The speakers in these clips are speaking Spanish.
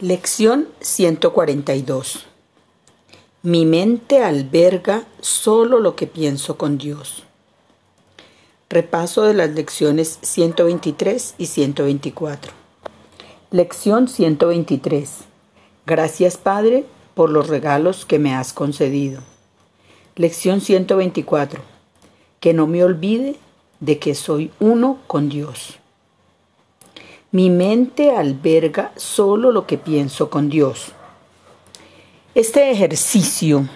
Lección 142 Mi mente alberga solo lo que pienso con Dios. Repaso de las lecciones 123 y 124. Lección 123. Gracias Padre por los regalos que me has concedido. Lección 124. Que no me olvide de que soy uno con Dios. Mi mente alberga solo lo que pienso con Dios. Este ejercicio,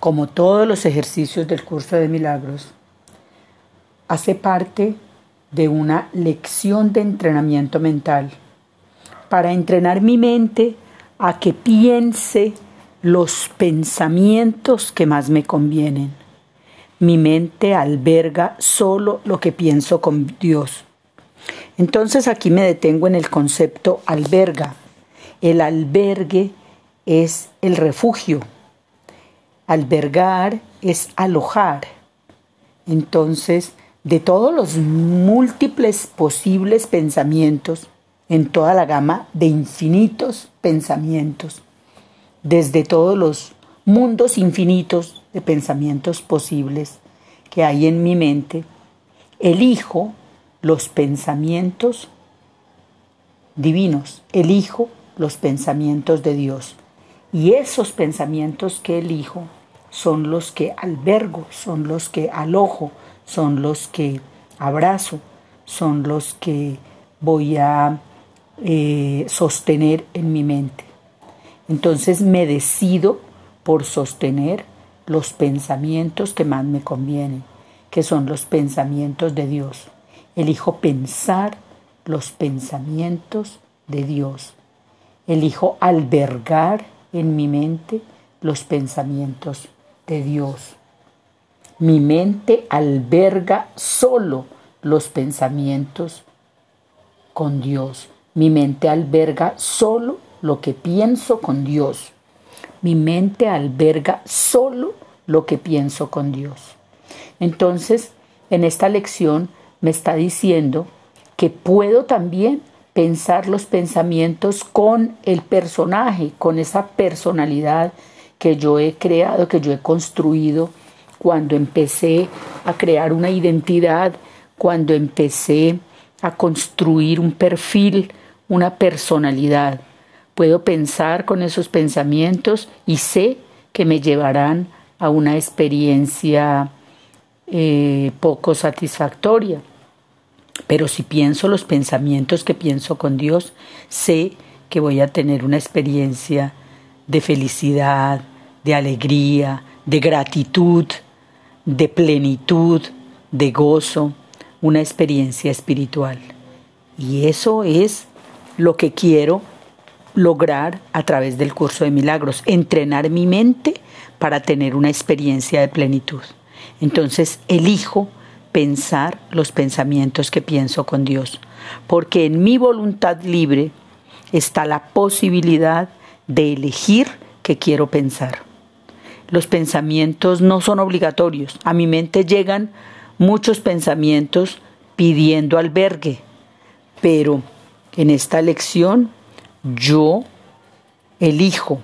como todos los ejercicios del curso de milagros, hace parte de una lección de entrenamiento mental para entrenar mi mente a que piense los pensamientos que más me convienen. Mi mente alberga solo lo que pienso con Dios. Entonces aquí me detengo en el concepto alberga. El albergue es el refugio. Albergar es alojar. Entonces, de todos los múltiples posibles pensamientos, en toda la gama de infinitos pensamientos, desde todos los mundos infinitos de pensamientos posibles que hay en mi mente, elijo los pensamientos divinos, elijo los pensamientos de Dios. Y esos pensamientos que elijo son los que albergo, son los que alojo, son los que abrazo, son los que voy a eh, sostener en mi mente. Entonces me decido por sostener los pensamientos que más me convienen, que son los pensamientos de Dios. Elijo pensar los pensamientos de Dios. Elijo albergar en mi mente los pensamientos de Dios. Mi mente alberga solo los pensamientos con Dios. Mi mente alberga solo lo que pienso con Dios. Mi mente alberga solo lo que pienso con Dios. Entonces, en esta lección me está diciendo que puedo también pensar los pensamientos con el personaje, con esa personalidad que yo he creado, que yo he construido cuando empecé a crear una identidad, cuando empecé a construir un perfil, una personalidad. Puedo pensar con esos pensamientos y sé que me llevarán a una experiencia eh, poco satisfactoria. Pero si pienso los pensamientos que pienso con Dios, sé que voy a tener una experiencia de felicidad, de alegría, de gratitud, de plenitud, de gozo, una experiencia espiritual. Y eso es lo que quiero lograr a través del curso de milagros, entrenar mi mente para tener una experiencia de plenitud. Entonces elijo pensar los pensamientos que pienso con Dios, porque en mi voluntad libre está la posibilidad de elegir qué quiero pensar. Los pensamientos no son obligatorios. A mi mente llegan muchos pensamientos pidiendo albergue, pero en esta lección yo elijo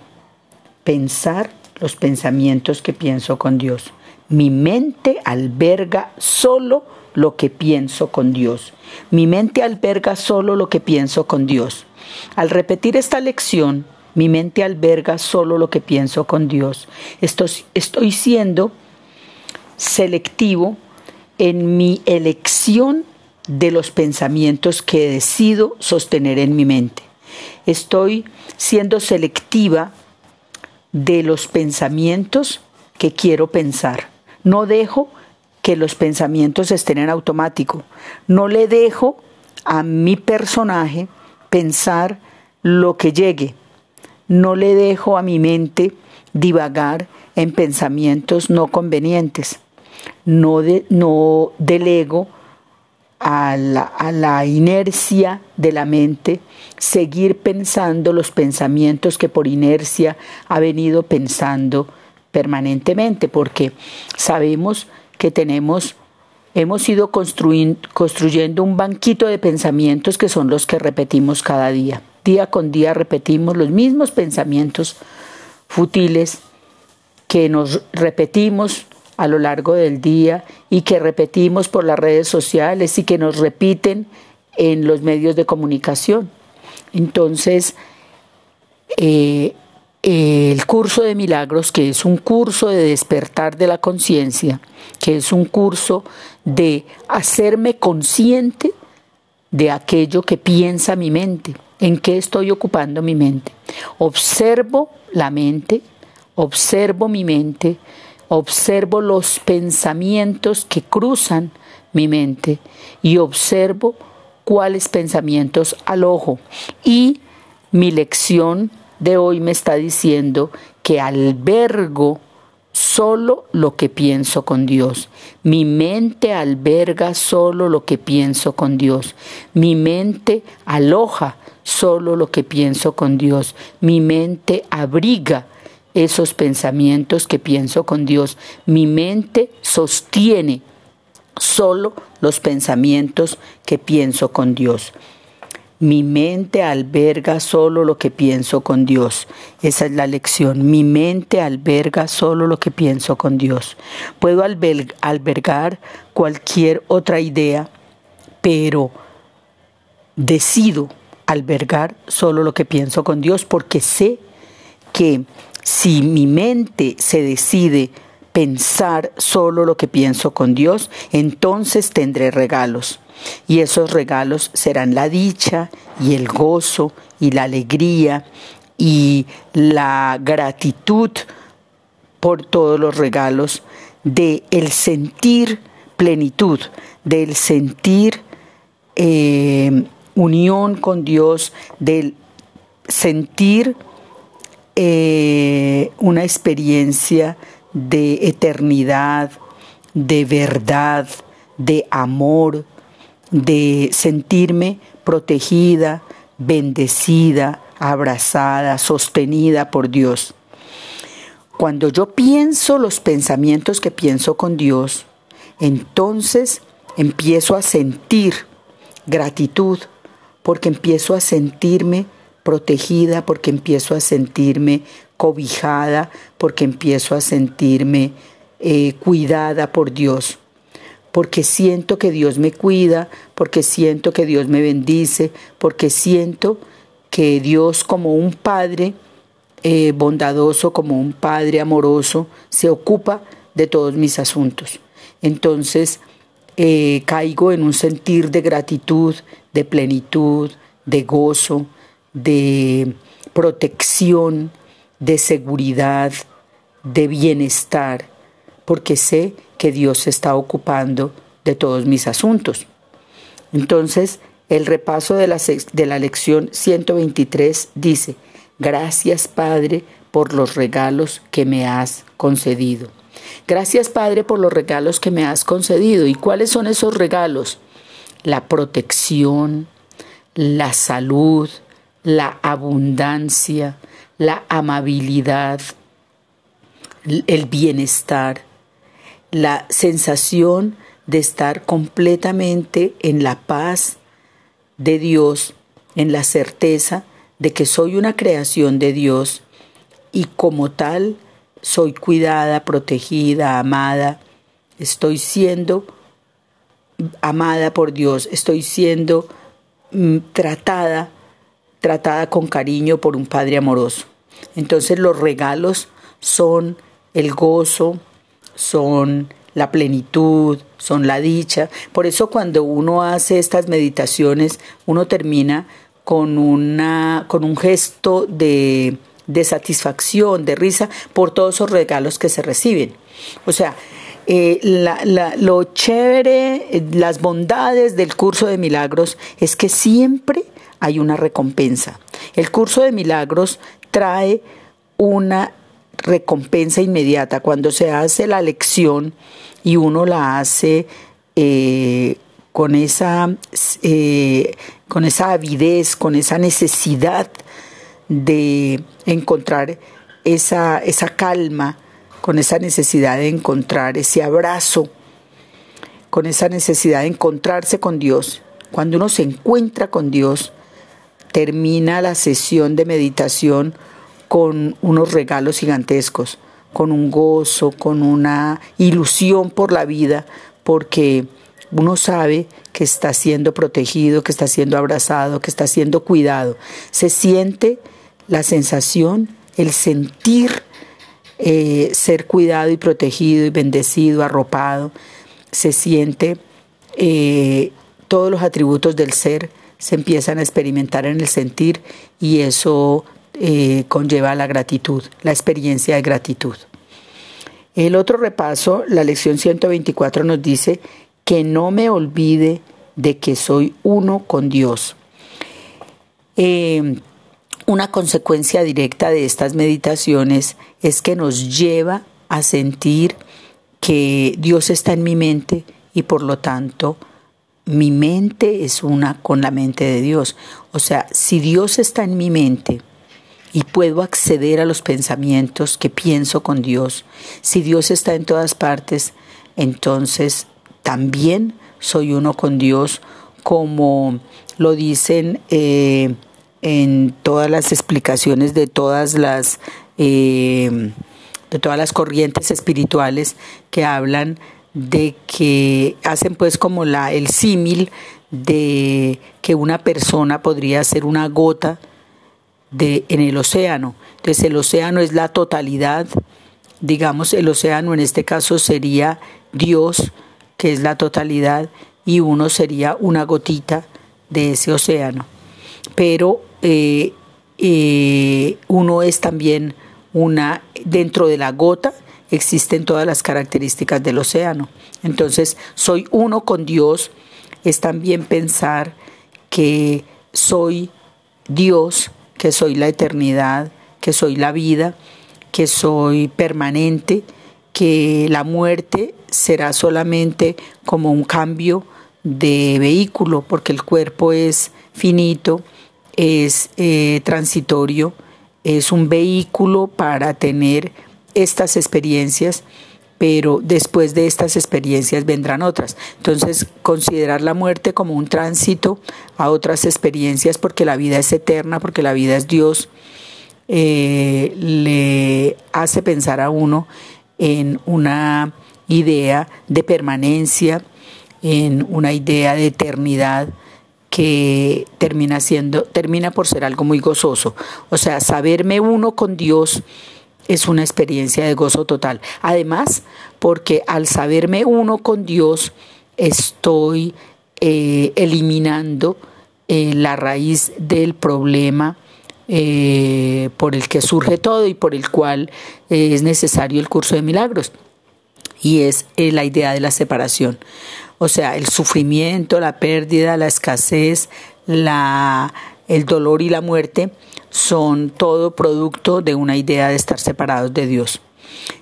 pensar los pensamientos que pienso con Dios. Mi mente alberga solo lo que pienso con Dios. Mi mente alberga solo lo que pienso con Dios. Al repetir esta lección, mi mente alberga solo lo que pienso con Dios. Estoy, estoy siendo selectivo en mi elección de los pensamientos que decido sostener en mi mente. Estoy siendo selectiva de los pensamientos que quiero pensar. No dejo que los pensamientos estén en automático. No le dejo a mi personaje pensar lo que llegue. No le dejo a mi mente divagar en pensamientos no convenientes. No, delego a la, inercia de la mente seguir pensando los pensamientos que por inercia ha venido pensando permanentemente, porque sabemos que tenemos, hemos ido construyendo un banquito de pensamientos que son los que repetimos cada día. día con día repetimos los mismos pensamientos futiles que nos repetimos a lo largo del día y que repetimos por las redes sociales y que nos repiten en los medios de comunicación. Entonces, eh, el curso de milagros, que es un curso de despertar de la conciencia, que es un curso de hacerme consciente de aquello que piensa mi mente, en qué estoy ocupando mi mente. Observo la mente, observo mi mente, observo los pensamientos que cruzan mi mente y observo cuáles pensamientos alojo. Y mi lección de hoy me está diciendo que albergo solo lo que pienso con Dios. Mi mente alberga solo lo que pienso con Dios. Mi mente aloja solo lo que pienso con Dios. Mi mente abriga esos pensamientos que pienso con Dios. Mi mente sostiene solo los pensamientos que pienso con Dios. Mi mente alberga solo lo que pienso con Dios. Esa es la lección. Mi mente alberga solo lo que pienso con Dios. Puedo albergar cualquier otra idea, pero decido albergar solo lo que pienso con Dios porque sé que si mi mente se decide pensar solo lo que pienso con Dios, entonces tendré regalos. Y esos regalos serán la dicha y el gozo y la alegría y la gratitud por todos los regalos de el sentir plenitud, del sentir eh, unión con Dios, del sentir eh, una experiencia de eternidad, de verdad, de amor, de sentirme protegida, bendecida, abrazada, sostenida por Dios. Cuando yo pienso los pensamientos que pienso con Dios, entonces empiezo a sentir gratitud, porque empiezo a sentirme protegida, porque empiezo a sentirme cobijada, porque empiezo a sentirme eh, cuidada por Dios, porque siento que Dios me cuida, porque siento que Dios me bendice, porque siento que Dios como un Padre eh, bondadoso, como un Padre amoroso, se ocupa de todos mis asuntos. Entonces eh, caigo en un sentir de gratitud, de plenitud, de gozo, de protección, de seguridad, de bienestar, porque sé que Dios se está ocupando de todos mis asuntos. Entonces, el repaso de la, de la lección 123 dice, gracias Padre por los regalos que me has concedido. Gracias Padre por los regalos que me has concedido. ¿Y cuáles son esos regalos? La protección, la salud, la abundancia, la amabilidad, el bienestar, la sensación de estar completamente en la paz de Dios, en la certeza de que soy una creación de Dios y como tal soy cuidada, protegida, amada, estoy siendo amada por Dios, estoy siendo mm, tratada tratada con cariño por un Padre amoroso. Entonces los regalos son el gozo, son la plenitud, son la dicha. Por eso cuando uno hace estas meditaciones, uno termina con, una, con un gesto de, de satisfacción, de risa, por todos esos regalos que se reciben. O sea, eh, lo chévere, las bondades del curso de milagros es que siempre hay una recompensa. El curso de milagros trae una recompensa inmediata. Cuando se hace la lección y uno la hace eh, con, esa, eh, con esa avidez, con esa necesidad de encontrar esa, esa calma, con esa necesidad de encontrar ese abrazo, con esa necesidad de encontrarse con Dios. Cuando uno se encuentra con Dios, termina la sesión de meditación con unos regalos gigantescos, con un gozo, con una ilusión por la vida, porque uno sabe que está siendo protegido, que está siendo abrazado, que está siendo cuidado. Se siente la sensación, el sentir eh, ser cuidado y protegido y bendecido, arropado. Se siente eh, todos los atributos del ser se empiezan a experimentar en el sentir y eso eh, conlleva la gratitud, la experiencia de gratitud. El otro repaso, la lección 124 nos dice que no me olvide de que soy uno con Dios. Eh, una consecuencia directa de estas meditaciones es que nos lleva a sentir que Dios está en mi mente y por lo tanto mi mente es una con la mente de Dios. O sea, si Dios está en mi mente y puedo acceder a los pensamientos que pienso con Dios, si Dios está en todas partes, entonces también soy uno con Dios, como lo dicen eh, en todas las explicaciones de todas las eh, de todas las corrientes espirituales que hablan de que hacen pues como la el símil de que una persona podría ser una gota de en el océano. Entonces el océano es la totalidad, digamos el océano en este caso sería Dios, que es la totalidad y uno sería una gotita de ese océano. Pero eh, eh, uno es también una dentro de la gota existen todas las características del océano. Entonces, soy uno con Dios es también pensar que soy Dios, que soy la eternidad, que soy la vida, que soy permanente, que la muerte será solamente como un cambio de vehículo, porque el cuerpo es finito, es eh, transitorio, es un vehículo para tener estas experiencias, pero después de estas experiencias vendrán otras. Entonces, considerar la muerte como un tránsito a otras experiencias, porque la vida es eterna, porque la vida es Dios, eh, le hace pensar a uno en una idea de permanencia, en una idea de eternidad que termina siendo, termina por ser algo muy gozoso. O sea, saberme uno con Dios es una experiencia de gozo total. Además, porque al saberme uno con Dios, estoy eh, eliminando eh, la raíz del problema eh, por el que surge todo y por el cual es necesario el curso de milagros. Y es la idea de la separación. O sea, el sufrimiento, la pérdida, la escasez, la, el dolor y la muerte son todo producto de una idea de estar separados de Dios.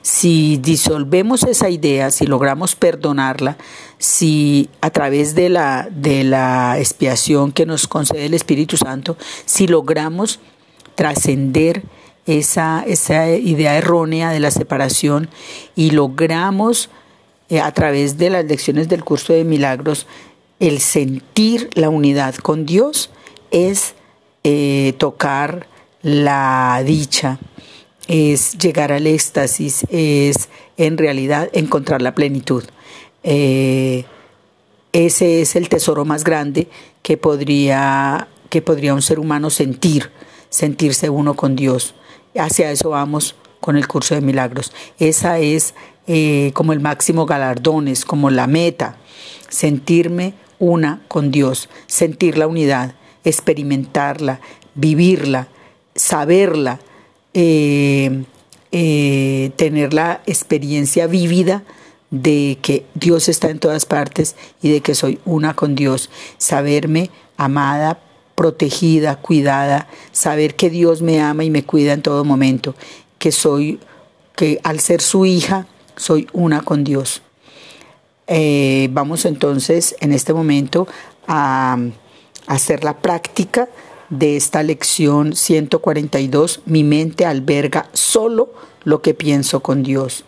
Si disolvemos esa idea, si logramos perdonarla, si a través de la, de la expiación que nos concede el Espíritu Santo, si logramos trascender esa, esa idea errónea de la separación y logramos eh, a través de las lecciones del curso de milagros el sentir la unidad con Dios, es eh, tocar la dicha, es llegar al éxtasis, es en realidad encontrar la plenitud. Eh, ese es el tesoro más grande que podría, que podría un ser humano sentir, sentirse uno con Dios. Hacia eso vamos con el curso de milagros. Esa es eh, como el máximo galardón, es como la meta, sentirme una con Dios, sentir la unidad, experimentarla, vivirla, saberla, eh, eh, tener la experiencia vívida de que Dios está en todas partes y de que soy una con Dios, saberme amada, protegida, cuidada, saber que Dios me ama y me cuida en todo momento, que soy, que al ser su hija, soy una con Dios. Eh, vamos entonces en este momento a hacer la práctica de esta lección 142, mi mente alberga solo lo que pienso con Dios.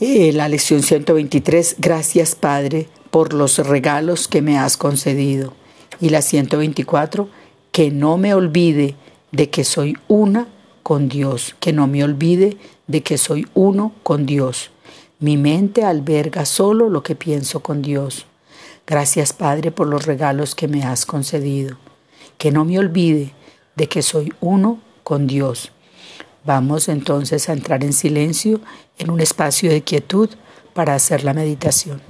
Eh, la lección 123, gracias Padre por los regalos que me has concedido. Y la 124, que no me olvide de que soy una con Dios, que no me olvide de que soy uno con Dios. Mi mente alberga solo lo que pienso con Dios. Gracias Padre por los regalos que me has concedido. Que no me olvide de que soy uno con Dios. Vamos entonces a entrar en silencio en un espacio de quietud para hacer la meditación.